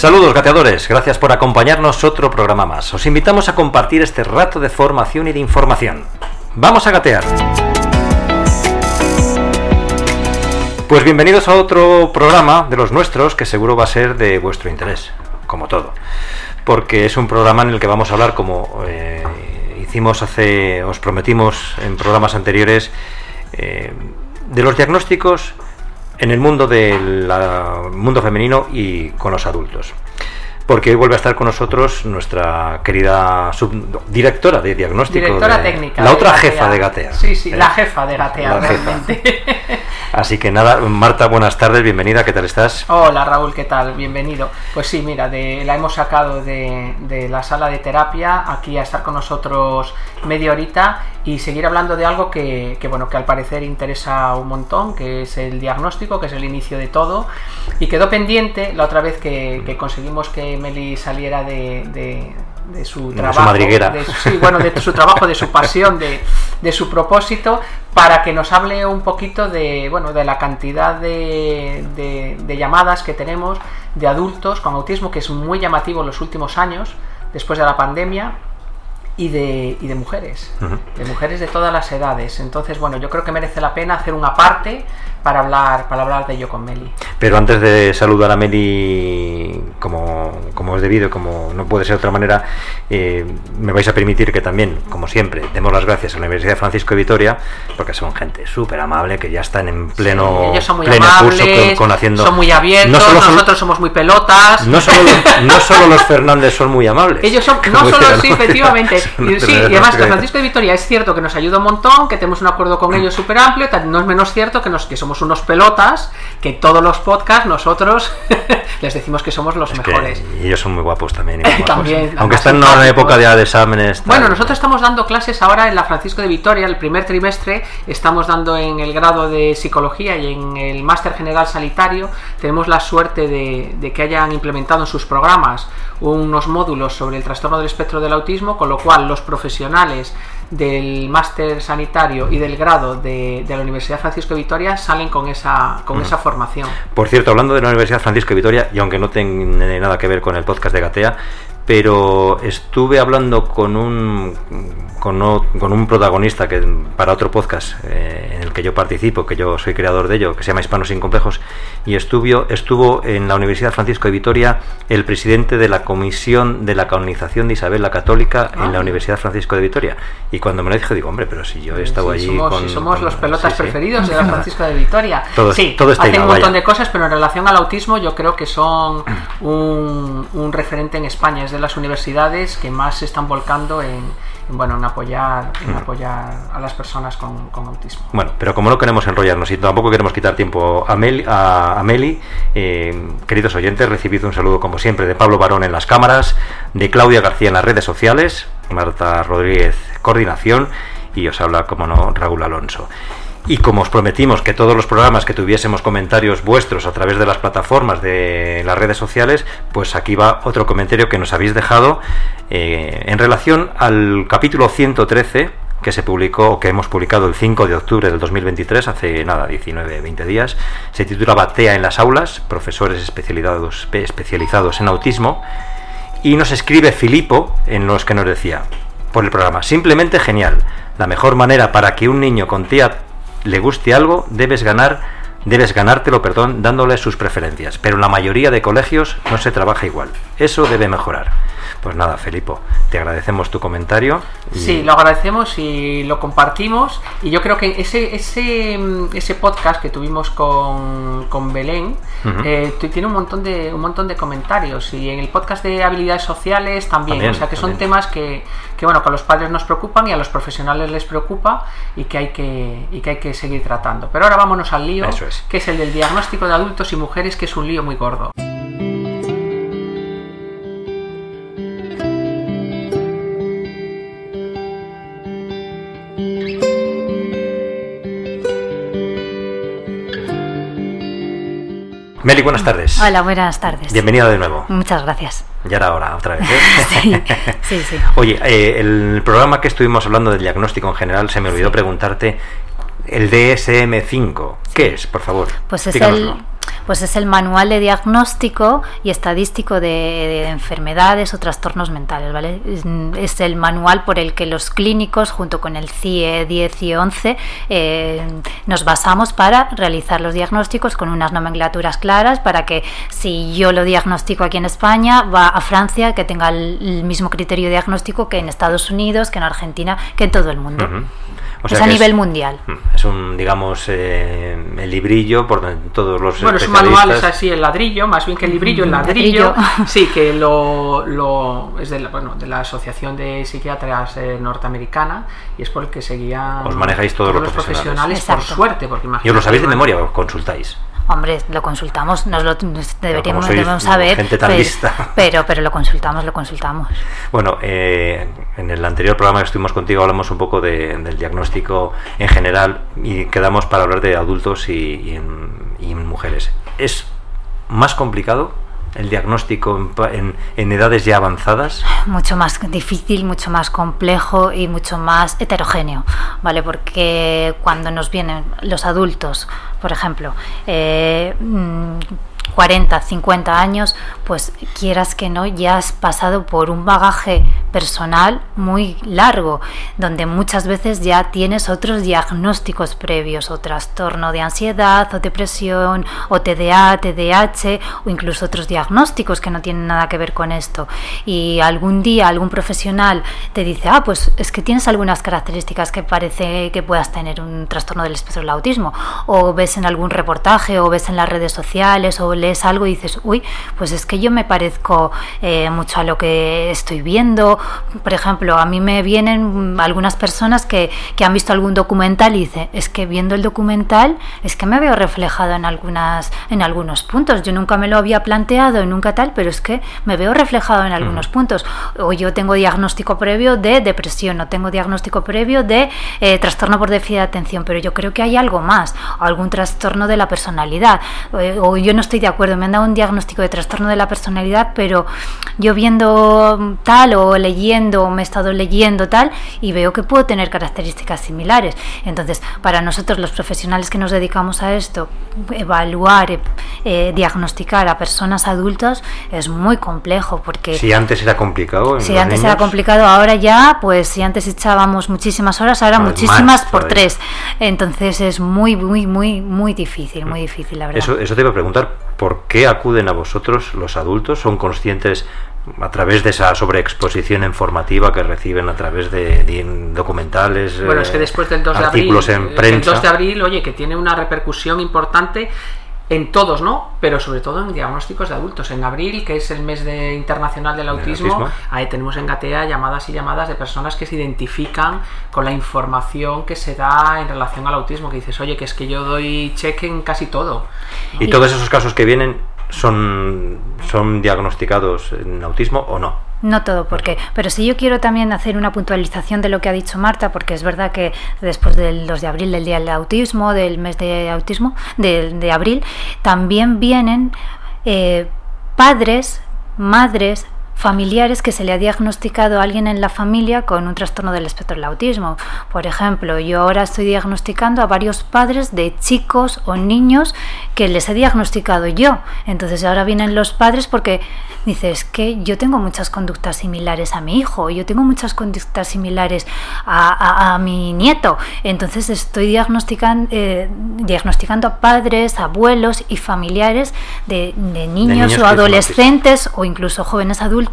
Saludos gateadores, gracias por acompañarnos otro programa más. Os invitamos a compartir este rato de formación y de información. Vamos a gatear. Pues bienvenidos a otro programa de los nuestros que seguro va a ser de vuestro interés, como todo. Porque es un programa en el que vamos a hablar, como eh, hicimos hace, os prometimos en programas anteriores, eh, de los diagnósticos en el mundo del mundo femenino y con los adultos. Porque hoy vuelve a estar con nosotros nuestra querida subdirectora de diagnóstico. Directora técnica. La otra jefa de Gatea. Sí, sí, ¿eh? la jefa de Gatea, jefa. Así que nada, Marta, buenas tardes, bienvenida, ¿qué tal estás? Hola Raúl, ¿qué tal? Bienvenido. Pues sí, mira, de, la hemos sacado de, la sala de terapia aquí a estar con nosotros media horita y seguir hablando de algo que, bueno, que al parecer interesa un montón, que es el diagnóstico, que es el inicio de todo. Y quedó pendiente la otra vez que, conseguimos que Meli saliera de de su De trabajo, su de su- sí, bueno, de su trabajo, de su pasión, de, de su propósito, para que nos hable un poquito de, bueno, de la cantidad de, de- de llamadas que tenemos de adultos con autismo, que es muy llamativo en los últimos años, después de la pandemia, y de, y de mujeres, de mujeres de todas las edades. Entonces, bueno, yo creo que merece la pena hacer una parte para hablar, para hablar de ello con Meli. Pero antes de saludar a Meli como, como es debido, como no puede ser de otra manera, eh, me vais a permitir que también, como siempre, demos las gracias a la Universidad Francisco de Vitoria, porque son gente súper amable, que ya están en pleno, Sí, ellos son muy pleno amables, curso con, con haciendo... son muy abiertos, No solo son- nosotros somos muy pelotas. no solo, no solo los Fernández son muy amables. Ellos son, no solo, decía, sí, ¿no? efectivamente. Y, sí, y además que Francisco de Vitoria es cierto que nos ayuda un montón, que tenemos un acuerdo con ellos súper amplio, no es menos cierto que, nos, que somos unos pelotas, que todos los podcasts nosotros les decimos que somos los Es mejores. ellos son muy guapos también. y muy guapos. También, Aunque están en una época ya de exámenes. tal. Bueno, nosotros estamos dando clases ahora en la Francisco de Vitoria, el primer trimestre, estamos dando en el grado de psicología y en el máster general sanitario. Tenemos la suerte de, de que hayan implementado en sus programas unos módulos sobre el trastorno del espectro del autismo, con lo cual los profesionales del máster sanitario y del grado de, de la Universidad Francisco de Vitoria salen con esa, con esa formación. Por cierto, hablando de la Universidad Francisco de Vitoria, y aunque no tiene nada que ver con el podcast de Gatea, pero estuve hablando con un con, o- con un protagonista que para otro podcast eh, en el que yo participo, que yo soy creador de ello, que se llama Hispanos sin complejos, y estuvo, estuvo en la Universidad Francisco de Vitoria el presidente de la Comisión de la Canonización de Isabel la Católica en Ah. la Universidad Francisco de Vitoria. Y cuando me lo dijo, digo, hombre, pero si yo he estado Sí, allí somos, con... somos con- los pelotas sí, sí. preferidos de la Francisco de Vitoria. Todo- sí, todo está hacen un montón vaya. de cosas, pero en relación al autismo yo creo que son un, un referente en España. Es de las universidades que más se están volcando en, en, bueno, en apoyar, en apoyar a las personas con, con autismo. Bueno, pero como no queremos enrollarnos y tampoco queremos quitar tiempo a Meli, a, a Meli, eh, queridos oyentes, recibido un saludo como siempre de Pablo Barón en las cámaras, de Claudia García en las redes sociales, Marta Rodríguez coordinación y os habla, como no, Raúl Alonso. Y como os prometimos que todos los programas que tuviésemos comentarios vuestros a través de las plataformas de las redes sociales, pues aquí va otro comentario que nos habéis dejado eh, en relación al capítulo 113 que se publicó, o que hemos publicado el 5 de octubre del 2023, hace nada, 19, 20 días. Se titulaba TEA en las aulas, profesores especializados, especializados en autismo. Y nos escribe Filipo en los que nos decía, por el programa, simplemente genial. La mejor manera para que un niño con TEA le guste algo, debes ganar, debes ganártelo, perdón, dándole sus preferencias. Pero en la mayoría de colegios no se trabaja igual. Eso debe mejorar. Pues nada, Filipo, te agradecemos tu comentario. y- Sí, lo agradecemos y lo compartimos. Y yo creo que ese, ese, mm, ese podcast que tuvimos con, con Belén eh, tiene un montón, de, un montón de comentarios. Y en el podcast de habilidades sociales también. También, o sea que son temas que, que, bueno, que a los padres nos preocupan y a los profesionales les preocupa y que hay que, y que, hay que seguir tratando. Pero ahora vámonos al lío, Eso es. que es el del diagnóstico de adultos y mujeres, que es un lío muy gordo. Meli, buenas tardes. Hola, buenas tardes. Bienvenida de nuevo. Muchas gracias. Ya era hora, otra vez. ¿eh? sí, sí, Oye, eh, el programa que estuvimos hablando del diagnóstico en general, se me olvidó preguntarte el DSM-5. ¿Qué es, por favor? Pues es el, pues es el manual de diagnóstico y estadístico de, de, enfermedades o trastornos mentales, ¿vale? Es el manual por el que los clínicos, junto con el CIE 10 y 11, eh, nos basamos para realizar los diagnósticos con unas nomenclaturas claras para que si yo lo diagnostico aquí en España, va a Francia, que tenga el, el mismo criterio diagnóstico que en Estados Unidos, que en Argentina, que en todo el mundo. Uh -huh. O sea es a nivel es, mundial. Es un, digamos, eh, el librillo por todos los. Bueno, es un manual, es así el ladrillo, más bien que el librillo, el ladrillo. sí, que lo, lo es de la, bueno, de la Asociación de Psiquiatras eh, Norteamericana y es por el que seguían. Os manejáis todos, todos los profesionales, por suerte, porque ¿Y os lo sabéis de memoria o consultáis? Hombre, lo consultamos, nos lo deberíamos debemos saber, gente tan pero, lista. pero, pero lo consultamos, lo consultamos. Bueno, eh, en el anterior programa que estuvimos contigo hablamos un poco de, del diagnóstico en general y quedamos para hablar de adultos y, y, en, y en mujeres. ¿Es más complicado el diagnóstico en, en, edades ya avanzadas? Mucho más difícil, mucho más complejo y mucho más heterogéneo, ¿vale? Porque cuando nos vienen los adultos, por ejemplo, eh, 40, 50 años, pues quieras que no, ya has pasado por un bagaje personal muy largo, donde muchas veces ya tienes otros diagnósticos previos, o trastorno de ansiedad, o depresión, o TDA, TDAH, o incluso otros diagnósticos que no tienen nada que ver con esto. Y algún día algún profesional te dice, ah, pues es que tienes algunas características que parece que puedas tener un trastorno del espectro del autismo, o ves en algún reportaje, o ves en las redes sociales, o lees algo y dices, uy, pues es que yo me parezco eh, mucho a lo que estoy viendo. Por ejemplo, a mí me vienen algunas personas que, que, han visto algún documental y dicen, es que viendo el documental es que me veo reflejado en, algunas, en algunos puntos. Yo nunca me lo había planteado, nunca tal, pero es que me veo reflejado en algunos mm. puntos. O yo tengo diagnóstico previo de depresión, o tengo diagnóstico previo de eh, trastorno por déficit de atención, pero yo creo que hay algo más, algún trastorno de la personalidad. Eh, o yo no estoy de acuerdo me han dado un diagnóstico de trastorno de la personalidad, pero yo viendo tal o leyendo, o me he estado leyendo tal, y veo que puedo tener características similares. Entonces, para nosotros los profesionales que nos dedicamos a esto, evaluar, eh, diagnosticar a personas adultas es muy complejo porque... Si antes era complicado. Si antes niños... era complicado, ahora ya, pues si antes echábamos muchísimas horas, ahora pues muchísimas más, por tres. Entonces es muy, muy, muy, muy difícil, muy difícil, la verdad. Eso, eso te iba a preguntar, ¿por qué acuden a vosotros los adultos? ¿Son conscientes a través de esa sobreexposición informativa que reciben a través de, de documentales, bueno, es que después del 2 de abril, en prensa. El 2 de abril, oye, que tiene una repercusión importante en todos, ¿no? Pero sobre todo en diagnósticos de adultos. En abril, que es el mes de, internacional del autismo, autismo, ahí tenemos en Gatea llamadas y llamadas de personas que se identifican con la información que se da en relación al autismo, que dices, oye, que es que yo doy cheque en casi todo. ¿Y, y todos esos casos que vienen son, son diagnosticados en autismo o no? No todo, porque, pero si yo quiero también hacer una puntualización de lo que ha dicho Marta, porque es verdad que después del 2 de abril, del Día del Autismo, del mes de autismo, de, de abril, también vienen eh, padres, madres, familiares que se le ha diagnosticado a alguien en la familia con un trastorno del espectro del autismo. Por ejemplo, yo ahora estoy diagnosticando a varios padres de chicos o niños que les he diagnosticado yo. Entonces ahora vienen los padres porque dices que yo tengo muchas conductas similares a mi hijo, yo tengo muchas conductas similares a, a, a mi nieto. Entonces estoy diagnosticando, eh, diagnosticando a padres, abuelos y familiares de, de, niños, de niños o adolescentes o incluso jóvenes adultos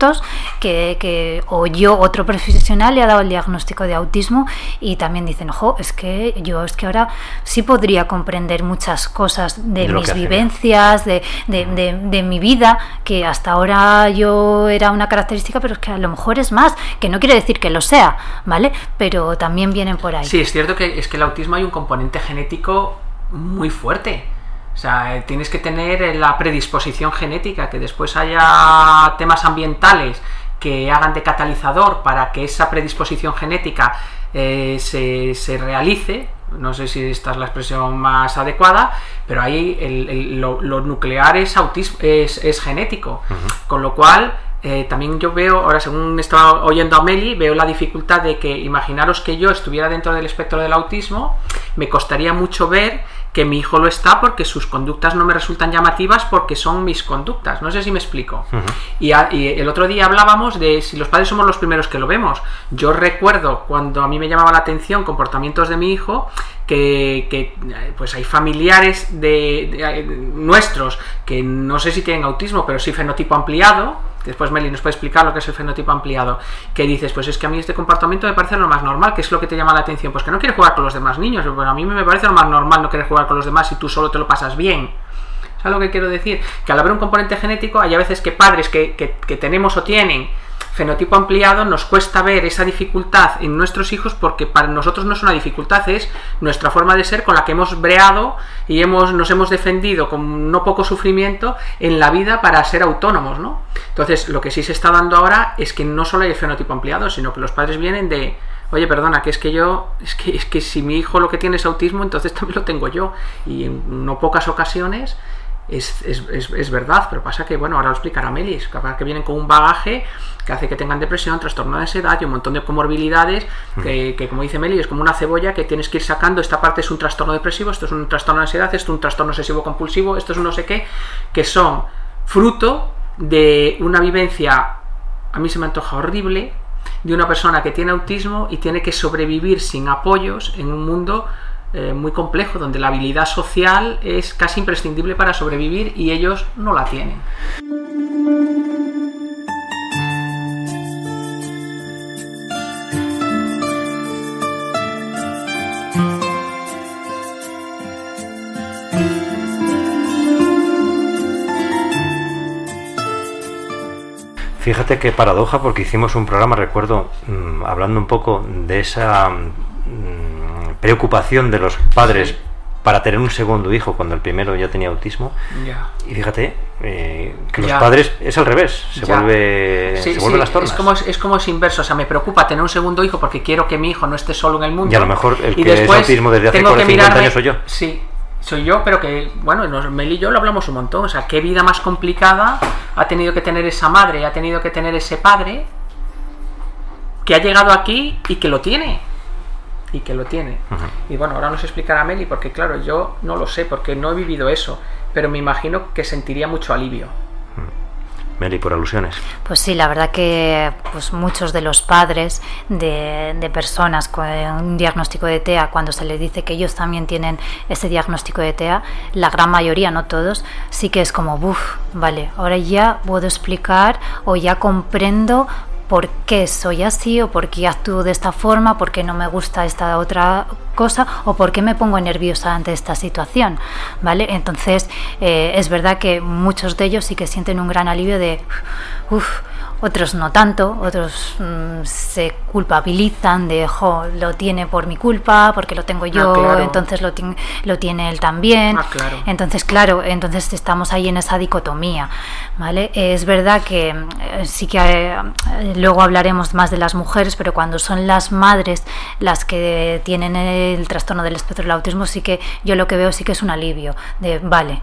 que, que, o yo, otro profesional, le ha dado el diagnóstico de autismo y también dicen, ojo, es que yo es que ahora sí podría comprender muchas cosas de, de mis vivencias, de, de, de, de, mi vida, que hasta ahora yo era una característica, pero es que a lo mejor es más, que no quiere decir que lo sea, ¿vale? Pero también vienen por ahí. Sí, es cierto que es que el autismo hay un componente genético muy fuerte. O sea, tienes que tener la predisposición genética, que después haya temas ambientales que hagan de catalizador para que esa predisposición genética eh, se, se, realice, no sé si esta es la expresión más adecuada, pero ahí lo, nuclear es, autismo, es, genético, con lo cual eh, también yo veo, ahora según estaba oyendo a Meli, veo la dificultad de que imaginaros que yo estuviera dentro del espectro del autismo, me costaría mucho ver que mi hijo lo está porque sus conductas no me resultan llamativas porque son mis conductas. No sé si me explico. y, el otro día hablábamos de si los padres somos los primeros que lo vemos. Yo recuerdo cuando a mí me llamaba la atención comportamientos de mi hijo que, pues hay familiares de, nuestros que no sé si tienen autismo, pero sí fenotipo ampliado después Meli nos puede explicar lo que es el fenotipo ampliado, que dices, pues es que a mí este comportamiento me parece lo más normal, que es lo que te llama la atención, pues que no quiere jugar con los demás niños, bueno, a mí me parece lo más normal no querer jugar con los demás si tú solo te lo pasas bien. ¿Sabes lo que quiero decir? Que al haber un componente genético, hay a veces que padres que, que tenemos o tienen fenotipo ampliado nos cuesta ver esa dificultad en nuestros hijos porque para nosotros no es una dificultad, es nuestra forma de ser con la que hemos breado y hemos, nos hemos defendido con no poco sufrimiento en la vida para ser autónomos, ¿no? Entonces, lo que sí se está dando ahora es que no solo hay el fenotipo ampliado, sino que los padres vienen de, oye, perdona, que es que yo, es que, es que si mi hijo lo que tiene es autismo, entonces también lo tengo yo. Y en no pocas ocasiones es, es, es, verdad, pero pasa que, bueno, ahora lo explicará Melis, capaz que vienen con un bagaje que hace que tengan depresión, trastorno de ansiedad y un montón de comorbilidades que, que, como dice Melis, es como una cebolla que tienes que ir sacando, esta parte es un trastorno depresivo, esto es un trastorno de ansiedad, esto es un trastorno obsesivo compulsivo, esto es un no sé qué, que son fruto de una vivencia, a mí se me antoja horrible, de una persona que tiene autismo y tiene que sobrevivir sin apoyos en un mundo eh, muy complejo, donde la habilidad social es casi imprescindible para sobrevivir y ellos no la tienen. Fíjate qué paradoja, porque hicimos un programa, recuerdo, mm, hablando un poco de esa preocupación de los padres para tener un segundo hijo cuando el primero ya tenía autismo. Y fíjate eh, que los padres es al revés, se vuelve se vuelven las tornas. Es como, es como es inverso, o sea, me preocupa tener un segundo hijo porque quiero que mi hijo no esté solo en el mundo. Y a lo mejor el que es autismo desde hace 50 años soy yo. Sí, soy yo, pero que, bueno, Mel y yo lo hablamos un montón. O sea, qué vida más complicada ha tenido que tener esa madre, ha tenido que tener ese padre que ha llegado aquí y que lo tiene y que lo tiene. Y bueno, ahora nos explicará Meli, porque claro, yo no lo sé, porque no he vivido eso, pero me imagino que sentiría mucho alivio. Meli, por alusiones. Pues sí, la verdad que pues muchos de los padres de, de, personas con un diagnóstico de TEA, cuando se les dice que ellos también tienen ese diagnóstico de TEA, la gran mayoría, no todos, sí que es como, uff, vale, ahora ya puedo explicar o ya comprendo por qué soy así o por qué actúo de esta forma, por qué no me gusta esta otra cosa o por qué me pongo nerviosa ante esta situación, ¿vale? Entonces eh, es verdad que muchos de ellos sí que sienten un gran alivio de, otros no tanto, otros mm, se culpabilizan de, jo, lo tiene por mi culpa, porque lo tengo yo, ah, entonces lo, lo, tiene él también. Ah, claro. Entonces, claro, entonces estamos ahí en esa dicotomía, ¿vale? Es verdad que eh, sí que eh, luego hablaremos más de las mujeres, pero cuando son las madres las que tienen el trastorno del espectro del autismo, sí que yo lo que veo sí que es un alivio, de, vale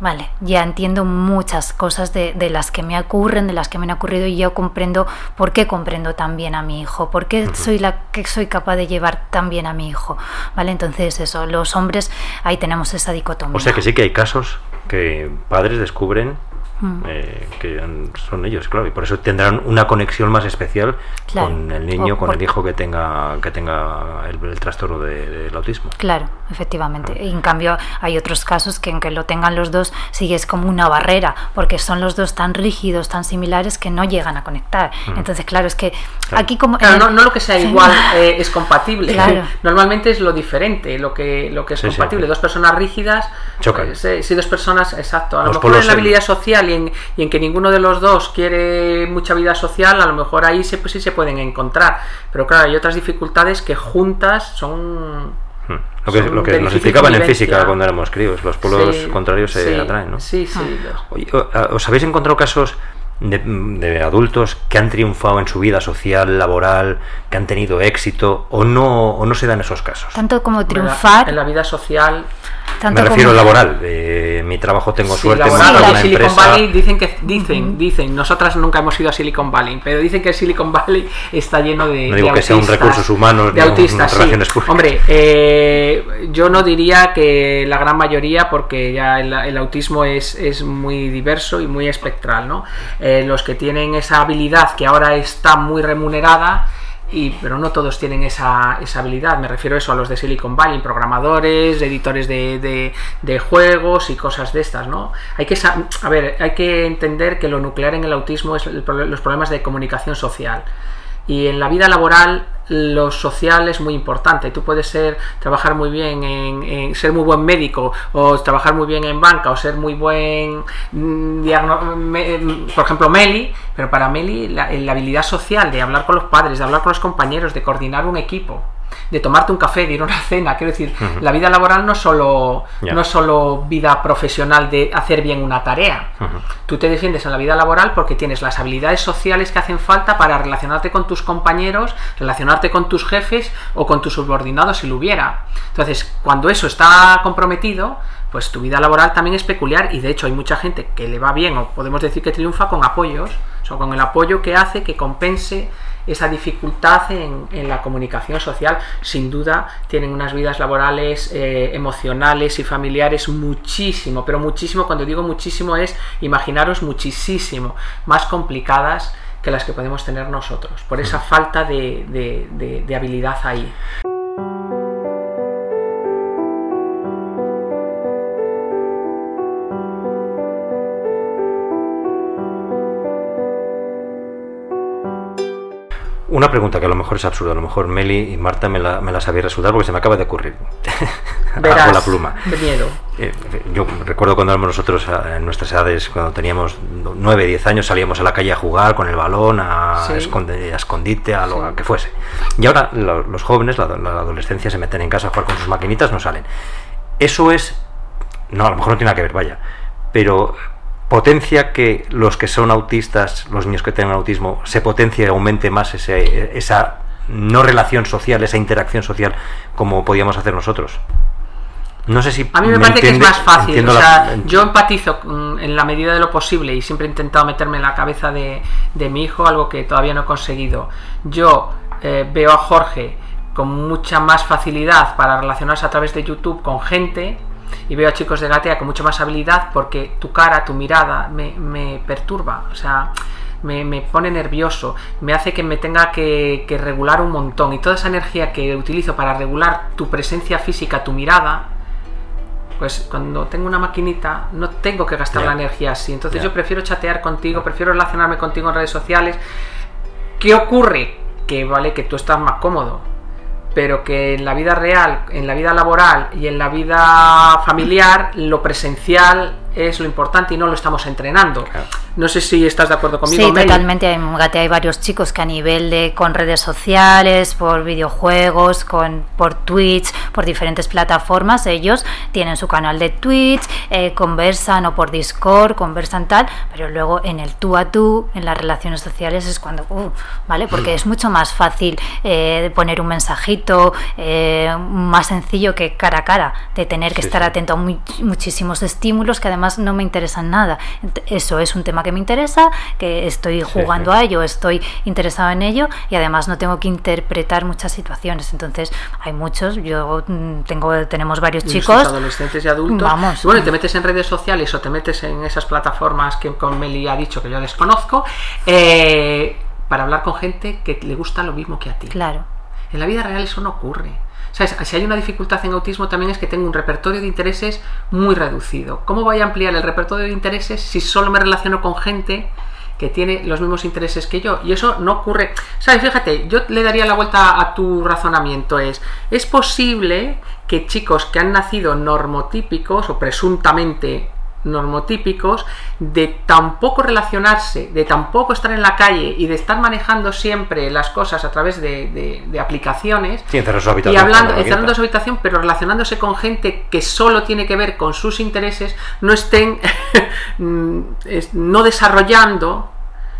Vale, ya entiendo muchas cosas de, de, las que me ocurren, de las que me han ocurrido y yo comprendo por qué comprendo tan bien a mi hijo, por qué soy la que soy capaz de llevar tan bien a mi hijo. Vale, entonces eso, los hombres ahí tenemos esa dicotomía. O sea que sí que hay casos que padres descubren Mm. Eh, que son ellos, claro, y por eso tendrán una conexión más especial con el niño, con el hijo que tenga que tenga el, trastorno del autismo. Claro, efectivamente. Ah. Y en cambio hay otros casos que aunque lo tengan los dos, sigue es como una barrera, porque son los dos tan rígidos, tan similares que no llegan a conectar. Mm. Entonces, claro, es que aquí como... no, lo que sea igual eh, es compatible. Normalmente es lo diferente, lo que, lo que es compatible. Dos personas rígidas, Chocan. Eh, si dos personas, exacto. A lo mejor en la habilidad social y en, que ninguno de los dos quiere mucha vida social, a lo mejor ahí se, pues, sí se pueden encontrar. Pero claro, hay otras dificultades que juntas son... Hmm. Lo que, lo que nos explicaban en física cuando éramos críos, los polos contrarios se atraen, ¿no? Sí, sí. Ah. ¿Os habéis encontrado casos de, adultos que han triunfado en su vida social, laboral, que han tenido éxito o no, o no se dan esos casos? Tanto como triunfar. En la vida social me refiero al laboral. Eh, mi trabajo tengo suerte. Laboral, en Silicon Valley dicen que dicen, dicen, nosotras nunca hemos ido a Silicon Valley, pero dicen que Silicon Valley está lleno de. No digo que sea un recursos humanos, de autistas, relaciones públicas. Hombre, eh, yo no diría que la gran mayoría, porque ya el, autismo es, es, muy diverso y muy espectral, ¿no? Eh, los que tienen esa habilidad que ahora está muy remunerada y, pero no todos tienen esa, esa, habilidad. Me refiero a eso a los de Silicon Valley, programadores, editores de, de, juegos y cosas de estas, ¿no? Hay que, a hay que entender que lo nuclear en el autismo es los problemas de comunicación social. Y en la vida laboral lo social es muy importante. Tú puedes ser, trabajar muy bien en, ser muy buen médico, o trabajar muy bien en banca, o ser muy buen mm, por ejemplo, Meli, pero para Meli la habilidad social de hablar con los padres, de hablar con los compañeros, de coordinar un equipo, de tomarte un café, de ir a una cena. Quiero decir, la vida laboral no es solo, no solo vida profesional de hacer bien una tarea. Tú te defiendes en la vida laboral porque tienes las habilidades sociales que hacen falta para relacionarte con tus compañeros, relacionarte con tus jefes o con tus subordinados si lo hubiera. Entonces, cuando eso está comprometido, pues tu vida laboral también es peculiar y de hecho hay mucha gente que le va bien o podemos decir que triunfa con apoyos, o con el apoyo que hace que compense esa dificultad en, la comunicación social. Sin duda tienen unas vidas laborales, eh, emocionales y familiares muchísimo, pero muchísimo, cuando digo muchísimo es, imaginaros muchísimo, más complicadas que las que podemos tener nosotros, por esa falta de habilidad ahí. Una pregunta que a lo mejor es absurda, a lo mejor Meli y Marta me la, me la sabía resultar porque se me acaba de ocurrir. Verás, la pluma. De miedo. Eh, yo recuerdo cuando éramos nosotros en nuestras edades, cuando teníamos 9, 10 años, salíamos a la calle a jugar con el balón, a, escondite, a lo que fuese. Y ahora los jóvenes, la, la adolescencia, se meten en casa a jugar con sus maquinitas, no salen. Eso es. No, a lo mejor no tiene nada que ver, vaya. Pero potencia que los que son autistas, los niños que tienen autismo, se potencie y aumente más ese, esa no relación social, esa interacción social como podíamos hacer nosotros. No sé si. A mí me, parece que es más fácil. O sea, yo empatizo en la medida de lo posible y siempre he intentado meterme en la cabeza de, de mi hijo, algo que todavía no he conseguido. Yo eh, veo a Jorge con mucha más facilidad para relacionarse a través de YouTube con gente y veo a chicos de Gatea con mucha más habilidad porque tu cara, tu mirada me, perturba, o sea, me, pone nervioso, me hace que me tenga que, regular un montón. Y toda esa energía que utilizo para regular tu presencia física, tu mirada, pues cuando tengo una maquinita no tengo que gastar la energía así, entonces yo prefiero chatear contigo, prefiero relacionarme contigo en redes sociales. ¿Qué ocurre? Que vale que tú estás más cómodo, pero que en la vida real, en la vida laboral y en la vida familiar, lo presencial es lo importante y no lo estamos entrenando. No sé si estás de acuerdo conmigo. Sí, totalmente. En Gate hay varios chicos que a nivel de con redes sociales, por videojuegos, con por Twitch, por diferentes plataformas, ellos tienen su canal de Twitch, eh, conversan o por Discord, conversan tal, pero luego en el tú a tú, en las relaciones sociales es cuando, uh, ¿vale? Porque es mucho más fácil eh, poner un mensajito, eh, más sencillo que cara a cara, de tener que estar atento a muchísimos estímulos que además no me interesan nada. Eso es un tema que me interesa, que estoy jugando a ello, estoy interesado en ello y además no tengo que interpretar muchas situaciones. Entonces, hay muchos, yo mm, tengo tenemos varios chicos, adolescentes y adultos. Vamos. bueno, te metes en redes sociales o te metes en esas plataformas que con Meli ha dicho que yo desconozco, eh, para hablar con gente que le gusta lo mismo que a ti. Claro. En la vida real eso no ocurre. Si hay una dificultad en autismo también es que tengo un repertorio de intereses muy reducido. ¿Cómo voy a ampliar el repertorio de intereses si solo me relaciono con gente que tiene los mismos intereses que yo? Y eso no ocurre. ¿Sabes? Fíjate, yo le daría la vuelta a tu razonamiento. Es, es posible que chicos que han nacido normotípicos o presuntamente normotípicos de tampoco relacionarse, de tampoco estar en la calle y de estar manejando siempre las cosas a través de, aplicaciones. Y hablando, encerrando su habitación, pero relacionándose con gente que solo tiene que ver con sus intereses, no estén mm, no desarrollando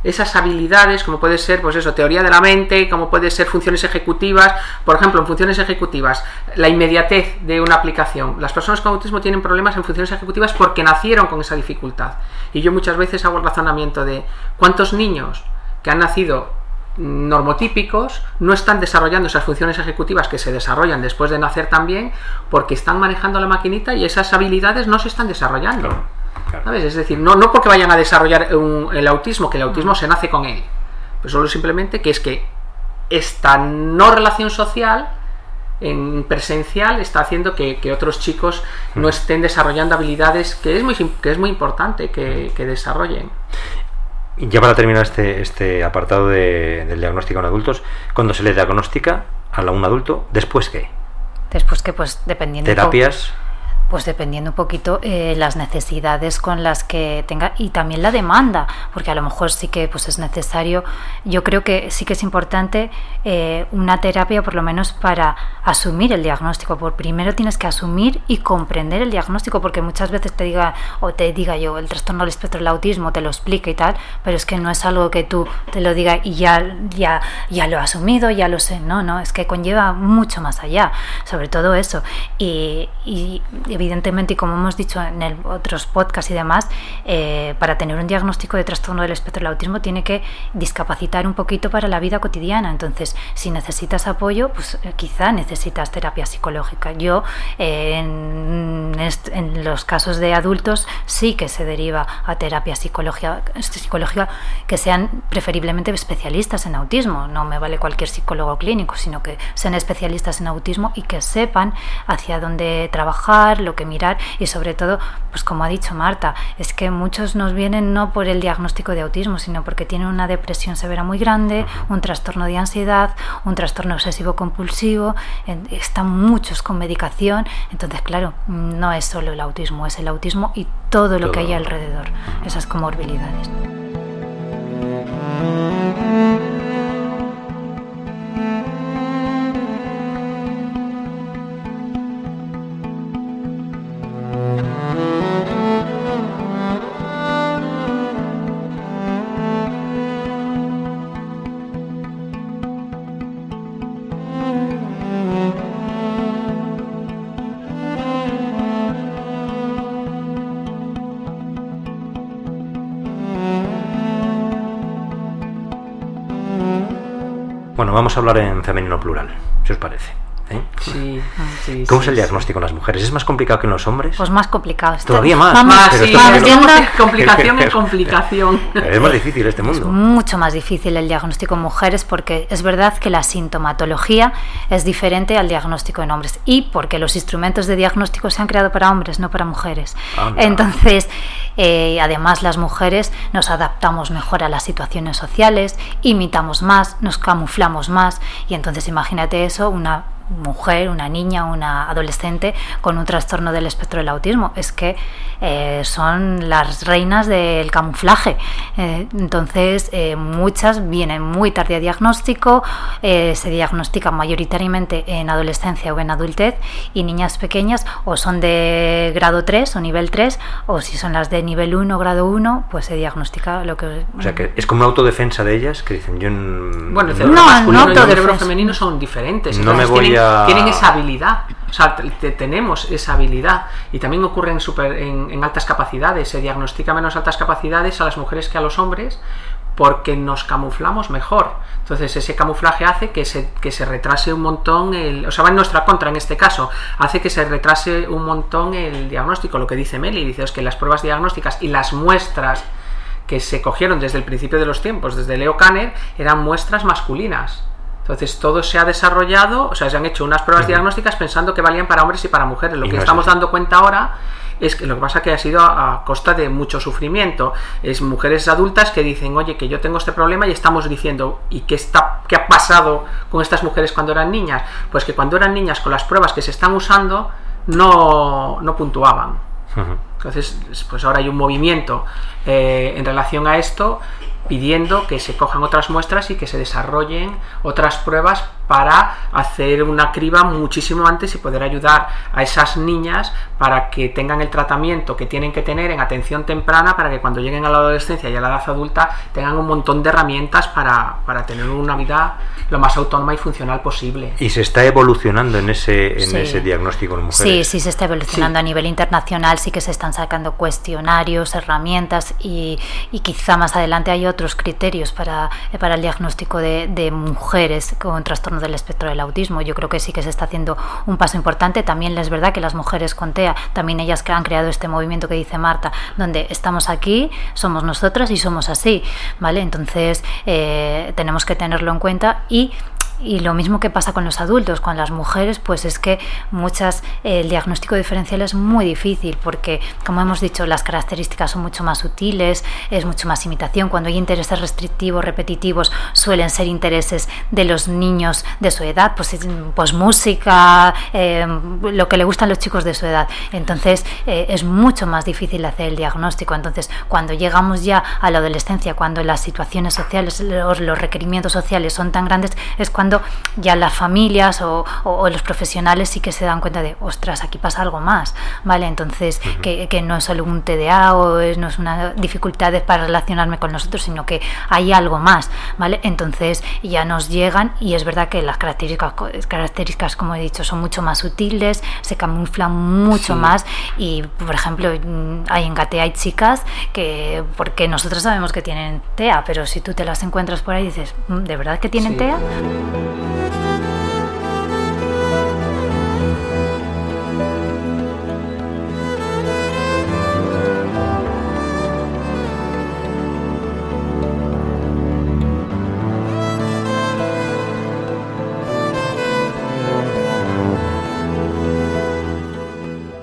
esas habilidades, como puede ser, pues eso, teoría de la mente, como puede ser funciones ejecutivas, por ejemplo, en funciones ejecutivas, la inmediatez de una aplicación. Las personas con autismo tienen problemas en funciones ejecutivas porque nacieron con esa dificultad. Y yo muchas veces hago el razonamiento de cuántos niños que han nacido normotípicos no están desarrollando esas funciones ejecutivas que se desarrollan después de nacer también porque están manejando la maquinita y esas habilidades no se están desarrollando. Es decir, no, no porque vayan a desarrollar el autismo, que el autismo se nace con él, pero solo simplemente que es que esta no relación social en presencial está haciendo que, otros chicos no estén desarrollando habilidades que es muy, que es muy importante que, desarrollen. Y ya para terminar este, este apartado del diagnóstico en adultos, cuando se le diagnostica a un adulto, ¿después qué? Después que, pues, dependiendo... Terapias. Pues dependiendo un poquito eh, las necesidades con las que tenga y también la demanda, porque a lo mejor sí que pues es necesario. Yo creo que sí que es importante eh, una terapia por lo menos para asumir el diagnóstico. Por primero tienes que asumir y comprender el diagnóstico, porque muchas veces te diga o te diga yo el trastorno del espectro del autismo, te lo explique y tal, pero es que no es algo que tú te lo diga y ya ya ya lo he asumido, ya lo sé. No, no, es que conlleva mucho más allá, sobre todo eso y, y evidentemente, y como hemos dicho en otros podcasts y demás, eh, para tener un diagnóstico de trastorno del espectro del autismo tiene que discapacitar un poquito para la vida cotidiana. Entonces, si necesitas apoyo, pues eh, quizá necesitas terapia psicológica. Yo, eh, en, en, los casos de adultos, sí que se deriva a terapia psicológica que sean preferiblemente especialistas en autismo. No me vale cualquier psicólogo clínico, sino que sean especialistas en autismo y que sepan hacia dónde trabajar, lo que mirar y sobre todo, pues como ha dicho Marta, es que muchos nos vienen no por el diagnóstico de autismo, sino porque tienen una depresión severa muy grande, un trastorno de ansiedad, un trastorno obsesivo compulsivo, están muchos con medicación, entonces claro, no es solo el autismo, es el autismo y todo lo que hay alrededor, esas comorbilidades. Vamos a hablar en femenino plural, si os parece. Sí, sí, ¿Cómo es el diagnóstico en las mujeres? ¿Es más complicado que en los hombres? Pues más complicado. Todavía más. más sí, complicación en complicación. Es más difícil este mundo. Es mucho más difícil el diagnóstico en mujeres porque es verdad que la sintomatología es diferente al diagnóstico en hombres y porque los instrumentos de diagnóstico se han creado para hombres, no para mujeres. Entonces, eh, además las mujeres nos adaptamos mejor a las situaciones sociales, imitamos más, nos camuflamos más y entonces imagínate eso, una mujer, una niña, una adolescente con un trastorno del espectro del autismo. Es que eh, son las reinas del camuflaje. Eh, entonces, eh, muchas vienen muy tarde a diagnóstico, se diagnostican mayoritariamente en adolescencia o en adultez y niñas pequeñas o son de grado 3 o nivel 3 o si son las de nivel 1 grado 1, pues se diagnostica lo que... O sea, que es como una autodefensa de ellas que dicen yo... Bueno, el cerebro masculino y el cerebro femenino son diferentes. No me voy tienen esa habilidad, o sea, tenemos esa habilidad y también ocurre en, super, en, altas capacidades, se diagnostica menos altas capacidades a las mujeres que a los hombres porque nos camuflamos mejor. Entonces ese camuflaje hace que se, que se retrase un montón, el, o sea, va en nuestra contra en este caso, hace que se retrase un montón el diagnóstico, lo que dice Meli, dice que las pruebas diagnósticas y las muestras que se cogieron desde el principio de los tiempos, desde Leo Kanner, eran muestras masculinas. Entonces todo se ha desarrollado, o sea, se han hecho unas pruebas diagnósticas pensando que valían para hombres y para mujeres. Lo que estamos dando cuenta ahora es que lo que pasa que ha sido a, costa de mucho sufrimiento. Es mujeres adultas que dicen, oye, que yo tengo este problema y estamos diciendo, ¿y qué, está, qué ha pasado con estas mujeres cuando eran niñas? Pues que cuando eran niñas con las pruebas que se están usando no, no puntuaban. Entonces, pues ahora hay un movimiento eh, en relación a esto pidiendo que se cojan otras muestras y que se desarrollen otras pruebas para hacer una criba muchísimo antes y poder ayudar a esas niñas para que tengan el tratamiento que tienen que tener en atención temprana para que cuando lleguen a la adolescencia y a la edad adulta tengan un montón de herramientas para, para tener una vida lo más autónoma y funcional posible. ¿Y se está evolucionando en ese, en ese diagnóstico en mujeres? Sí, sí, se está evolucionando a nivel internacional, sí que se están sacando cuestionarios, herramientas y, y quizá más adelante hay otros criterios para, para el diagnóstico de, de mujeres con trastorno del espectro del autismo. Yo creo que sí que se está haciendo un paso importante. También es verdad que las mujeres con TEA, también ellas que han creado este movimiento que dice Marta, donde estamos aquí, somos nosotras y somos así, ¿vale? Entonces eh, tenemos que tenerlo en cuenta y y lo mismo que pasa con los adultos, con las mujeres, pues es que muchas eh, el diagnóstico diferencial es muy difícil porque, como hemos dicho, las características son mucho más sutiles, es mucho más imitación. Cuando hay intereses restrictivos, repetitivos, suelen ser intereses de los niños de su edad, pues, pues música, eh, lo que le gustan los chicos de su edad. Entonces eh, es mucho más difícil hacer el diagnóstico. Entonces, cuando llegamos ya a la adolescencia, cuando las situaciones sociales, los, los requerimientos sociales son tan grandes, es cuando ya las familias o, los profesionales sí que se dan cuenta de, ostras, aquí pasa algo más, ¿vale? Entonces, que, no es solo un TDA o no es una dificultad para relacionarme con nosotros, sino que hay algo más, ¿vale? Entonces ya nos llegan y es verdad que las características, características como he dicho, son mucho más sutiles, se camuflan mucho más y, por ejemplo, hay en GATE hay chicas que, porque nosotros sabemos que tienen TEA, pero si tú te las encuentras por ahí dices, mm, ¿de verdad que tienen TEA?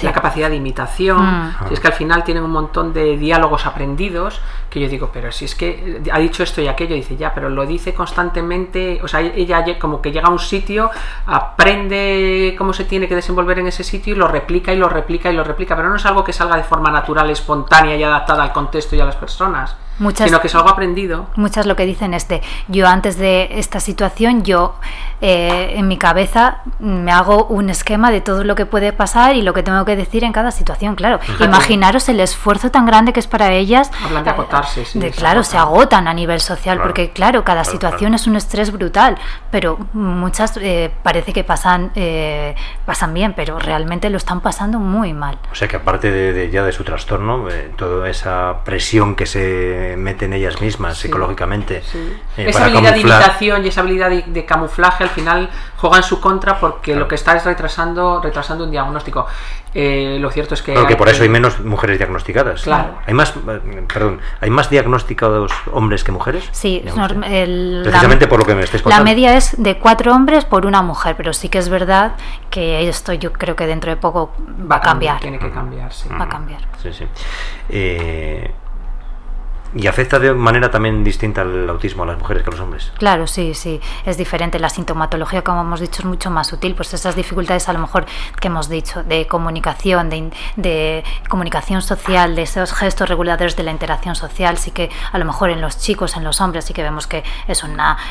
La capacidad de imitación, Mm. si es que al final tienen un montón de diálogos aprendidos, que yo digo, pero si es que ha dicho esto y aquello, dice ya, pero lo dice constantemente, o sea, ella como que llega a un sitio, aprende cómo se tiene que desenvolver en ese sitio y lo replica y lo replica y lo replica, pero no es algo que salga de forma natural, espontánea y adaptada al contexto y a las personas, Muchas- sino que es algo aprendido. Muchas lo que dicen es de yo antes de esta situación, yo eh, en mi cabeza me hago un esquema de todo lo que puede pasar y lo que tengo que decir en cada situación. Claro, imaginaros el esfuerzo tan grande que es para ellas. Hablan de eh, agotarse, sí, de- se claro, se agotan. a nivel social Claro. porque claro, cada Claro, situación claro. es un estrés brutal, pero muchas eh, parece que pasan eh, pasan bien, pero realmente lo están pasando muy mal. O sea que aparte de, de ya de su trastorno, eh, toda esa presión que se mete en ellas mismas Sí. psicológicamente eh, esa para habilidad camuflar- de imitación y esa habilidad de, de camuflaje al final juega en su contra porque Claro. lo que está es retrasando retrasando un diagnóstico. Eh, lo cierto es que Claro que por eso hay menos mujeres diagnosticadas. Claro. Hay más, perdón, hay más diagnosticados hombres que mujeres. Sí, el- la- Precisamente por lo que me estáis La contando. media es de cuatro hombres por una mujer, pero sí que es verdad que esto yo creo que dentro de poco va a cambiar. Tiene que cambiar, sí. Va a cambiar. Sí, sí. Eh, y afecta de manera también distinta el autismo a las mujeres que a los hombres. Claro, sí, sí, es diferente. La sintomatología, como hemos dicho, es mucho más sutil. Pues esas dificultades, a lo mejor, que hemos dicho, de comunicación, de, de comunicación social, de esos gestos reguladores de la interacción social, sí que a lo mejor en los chicos, en los hombres, sí que vemos que es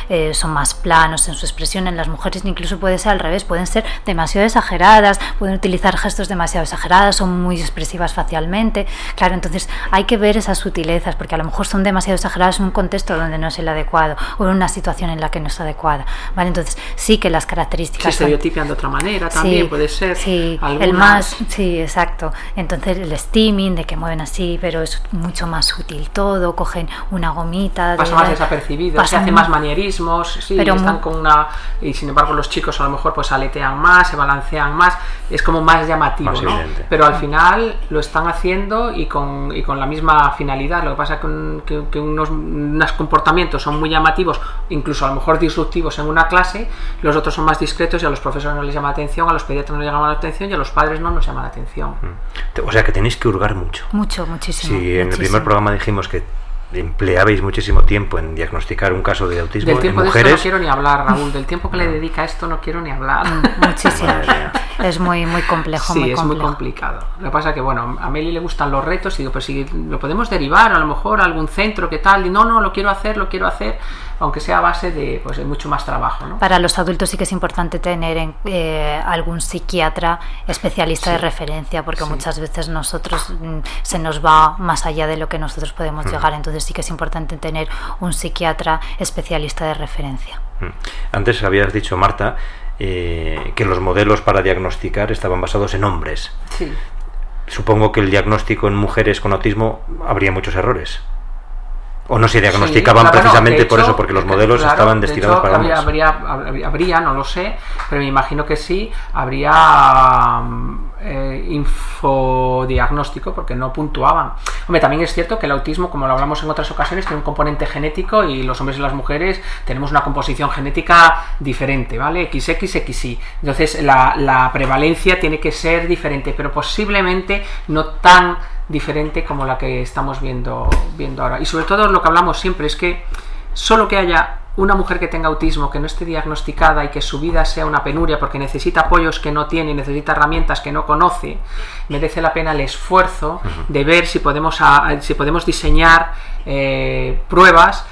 eh, son más planos en su expresión. En las mujeres incluso puede ser al revés, pueden ser demasiado exageradas, pueden utilizar gestos demasiado exagerados, son muy expresivas facialmente. Claro, entonces hay que ver esas sutilezas, porque a lo mejor son demasiado exageradas en un contexto donde no es el adecuado o en una situación en la que no es adecuada. ¿vale? Entonces sí que las Se características... son- estereotipian de otra manera también, Sí, puede ser. Sí, el Algunas- más, sí, exacto. Entonces el steaming, de que mueven así, pero es mucho más sutil todo, cogen una gomita. pasa de- más desapercibido, se pasan hace más manierismos, sí, Pero están mu- con una y sin embargo los chicos a lo mejor pues aletean más, se balancean más, es como más llamativo, Más ¿no? Pero al final lo están haciendo y con, y con la misma finalidad. Lo que pasa que, un- que- que unos, unos comportamientos son muy llamativos, incluso a lo mejor disruptivos en una clase, los otros son más discretos y a los profesores no les llama la atención, a los pediatras no les llama la atención y a los padres no nos llama la atención. O sea que tenéis que hurgar mucho. Mucho, muchísimo. Si en el primer programa dijimos que empleabais muchísimo tiempo en diagnosticar un caso de autismo Del en tiempo de esto no mujeres, quiero ni hablar, Raúl, del tiempo que le dedica a esto no quiero ni hablar. Mm, Muchísimo. Es muy, muy complejo, Sí, muy es complejo. muy complicado. Lo que pasa es que, bueno, a Meli le gustan los retos y digo, pues si lo podemos derivar a lo mejor a algún centro, ¿qué tal? Y no, no, lo quiero hacer, lo quiero hacer. Aunque sea a base de, pues, de mucho más trabajo. ¿no? Para los adultos sí que es importante tener en, eh, algún psiquiatra especialista de referencia, porque muchas veces nosotros mm, se nos va más allá de lo que nosotros podemos llegar, entonces sí que es importante tener un psiquiatra especialista de referencia. Antes habías dicho, Marta, eh, que los modelos para diagnosticar estaban basados en hombres. Sí. Supongo que el diagnóstico en mujeres con autismo habría muchos errores. O no se diagnosticaban Sí, claro, precisamente por eso, porque los eh, modelos claro, estaban de destinados hecho, para habría, habría, habría- no lo sé, pero me imagino que sí, habría mm, eh, infodiagnóstico porque no puntuaban. Hombre, también es cierto que el autismo, como lo hablamos en otras ocasiones, tiene un componente genético y los hombres y las mujeres tenemos una composición genética diferente, ¿vale? XXXY. Entonces la, la prevalencia tiene que ser diferente, pero posiblemente no tan diferente como la que estamos viendo, viendo ahora. Y sobre todo lo que hablamos siempre es que solo que haya una mujer que tenga autismo, que no esté diagnosticada y que su vida sea una penuria porque necesita apoyos que no tiene, necesita herramientas que no conoce, merece la pena el esfuerzo de ver si podemos, a- si podemos diseñar eh, pruebas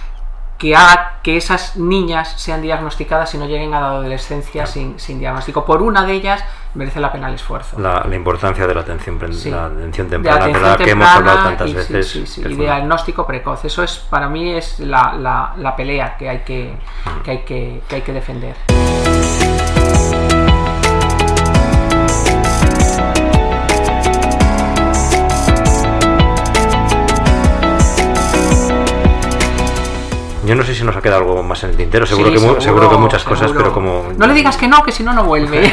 que haga que esas niñas sean diagnosticadas y no lleguen a la adolescencia sin, sin diagnóstico. Por una de ellas merece la pena el esfuerzo. La, la importancia de la atención, pre- Sí. la atención De temprana, de, atención la que hemos temprana hablado tantas y, veces. sí, sí, y diagnóstico precoz. Eso es para mí es la, la- la pelea que hay que, que hay que, que hay que defender. Yo no sé si nos ha quedado algo más en el tintero, seguro, Sí, que, seguro, que muchas cosas, pero como... No le digas que no, que si no, no vuelve.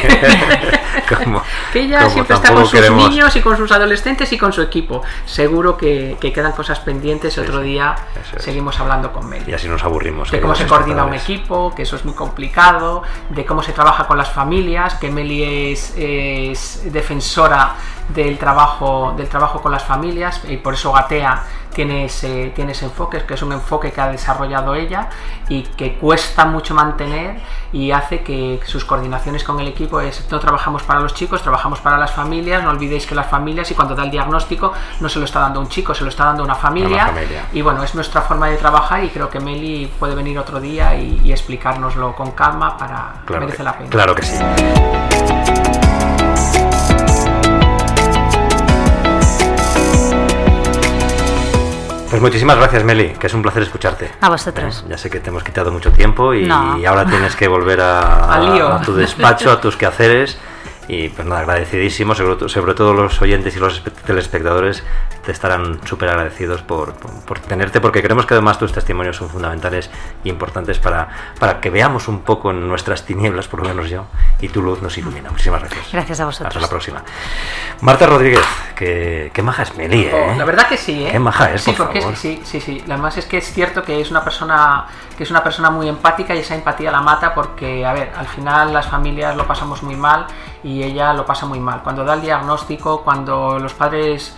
como- que ella como siempre está con sus queremos- niños y con sus adolescentes y con su equipo. Seguro que, que quedan cosas pendientes y Sí, otro día es. seguimos hablando con Mel. Y así nos aburrimos. de cómo se coordina un equipo, que eso es muy complicado, de cómo se trabaja con las familias, que Meli es, es defensora del trabajo, del trabajo con las familias y por eso Gatea tiene ese, tiene ese enfoque, que es un enfoque que ha desarrollado ella y que cuesta mucho mantener y hace que sus coordinaciones con el equipo es no trabajamos para los chicos, trabajamos para las familias, no olvidéis que las familias y cuando da el diagnóstico no se lo está dando un chico, se lo está dando una familia, familia. y bueno, es nuestra forma de trabajar y creo que Meli puede venir otro día y, y explicárnoslo con calma para Claro merece que, la pena. claro que sí. Pues muchísimas gracias, Meli, que es un placer escucharte. A vosotros. Ya sé que te hemos quitado mucho tiempo y, No. ahora tienes que volver a tu despacho, a tus quehaceres. Y pues nada, agradecidísimo, sobre, sobre todo los oyentes y los espe- telespectadores te estarán súper agradecidos por, por- por tenerte, porque creemos que además tus testimonios son fundamentales e importantes para, para que veamos un poco en nuestras tinieblas, por lo menos yo, y tu luz nos ilumina. Muchísimas gracias. Gracias a vosotros. Hasta la próxima. Marta Rodríguez, que, qué maja es Meli, ¿eh? Oh, La verdad que sí, ¿eh? Qué maja es, Sí, por porque favor. es, sí, sí, sí. Además es que es cierto que es una persona que es una persona muy empática y esa empatía la mata porque, a ver, al final las familias lo pasamos muy mal y ella lo pasa muy mal. Cuando da el diagnóstico, cuando los padres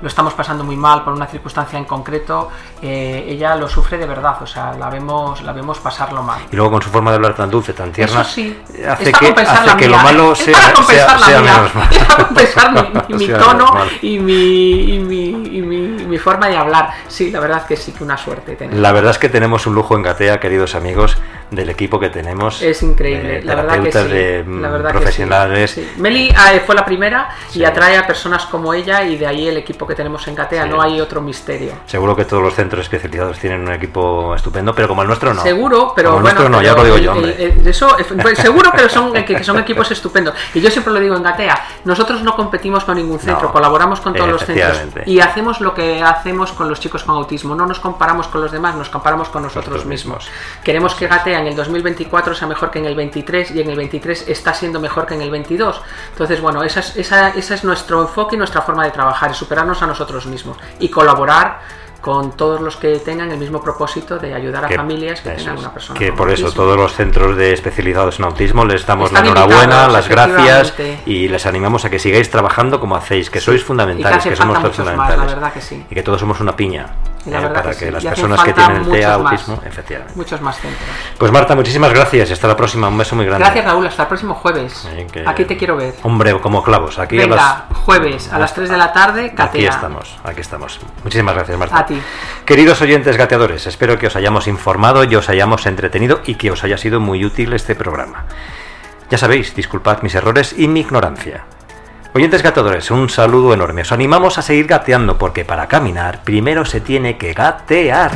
lo estamos pasando muy mal por una circunstancia en concreto, eh, ella lo sufre de verdad, o sea, la vemos, la vemos pasarlo mal. Y luego con su forma de hablar tan dulce, tan tierna, Eso sí, hace que, hace que lo malo es sea, sea, sea menos mal. es para compensar mi, mi tono y, mi, y, mi, y y mi forma de hablar. Sí, la verdad que sí, que una suerte tener. La verdad es que tenemos un lujo en Gatea, queridos amigos, del equipo que tenemos. Es increíble, la verdad que sí. de la verdad que profesionales. sí, sí. Meli ah, fue la primera y atrae a personas como ella y de ahí el equipo que tenemos en Gatea. Sí. No hay otro misterio. Seguro que todos los centros especializados tienen un equipo estupendo, pero como el nuestro no. Seguro, pero Como el bueno, nuestro no, ya lo digo yo, el- hombre. eso, eh, pues, seguro que son, que, que son equipos estupendos. Y yo siempre lo digo en Gatea, nosotros no competimos con ningún centro, No, colaboramos con todos los centros y hacemos lo que hacemos con los chicos con autismo. No nos comparamos con los demás, nos comparamos con nosotros Nosotros mismos. mismos. Queremos que Gatea en el 2024 sea mejor que en el 23 y en el 23 está siendo mejor que en el 22. Entonces, bueno, esa es, esa, esa es nuestro enfoque y nuestra forma de trabajar, es superarnos a nosotros mismos y colaborar con todos los que tengan el mismo propósito de ayudar a Que- familias que eso tengan es. una persona Que por eso autismo. todos los centros de especializados en autismo les damos la Están enhorabuena, invitados, las gracias y les animamos a que sigáis trabajando como hacéis, que sois fundamentales, que somos todos muchos más, fundamentales. la verdad que sí. Y que todos somos una piña. Eh, para que que, sí. las Y personas que tienen el TEA, más. autismo, efectivamente. Muchos más centros. Pues Marta, muchísimas gracias y hasta la próxima. Un beso muy grande. Gracias Raúl, hasta el próximo jueves. Que- Aquí te quiero ver. Hombre, como clavos. Aquí a las- jueves a las 3 de la tarde, Aquí estamos, aquí estamos. Muchísimas gracias, Marta. A ti. Queridos oyentes gateadores, espero que os hayamos informado y os hayamos entretenido y que os haya sido muy útil este programa. Ya sabéis, disculpad mis errores y mi ignorancia. Oyentes gateadores, un saludo enorme. Os animamos a seguir gateando porque para caminar primero se tiene que gatear.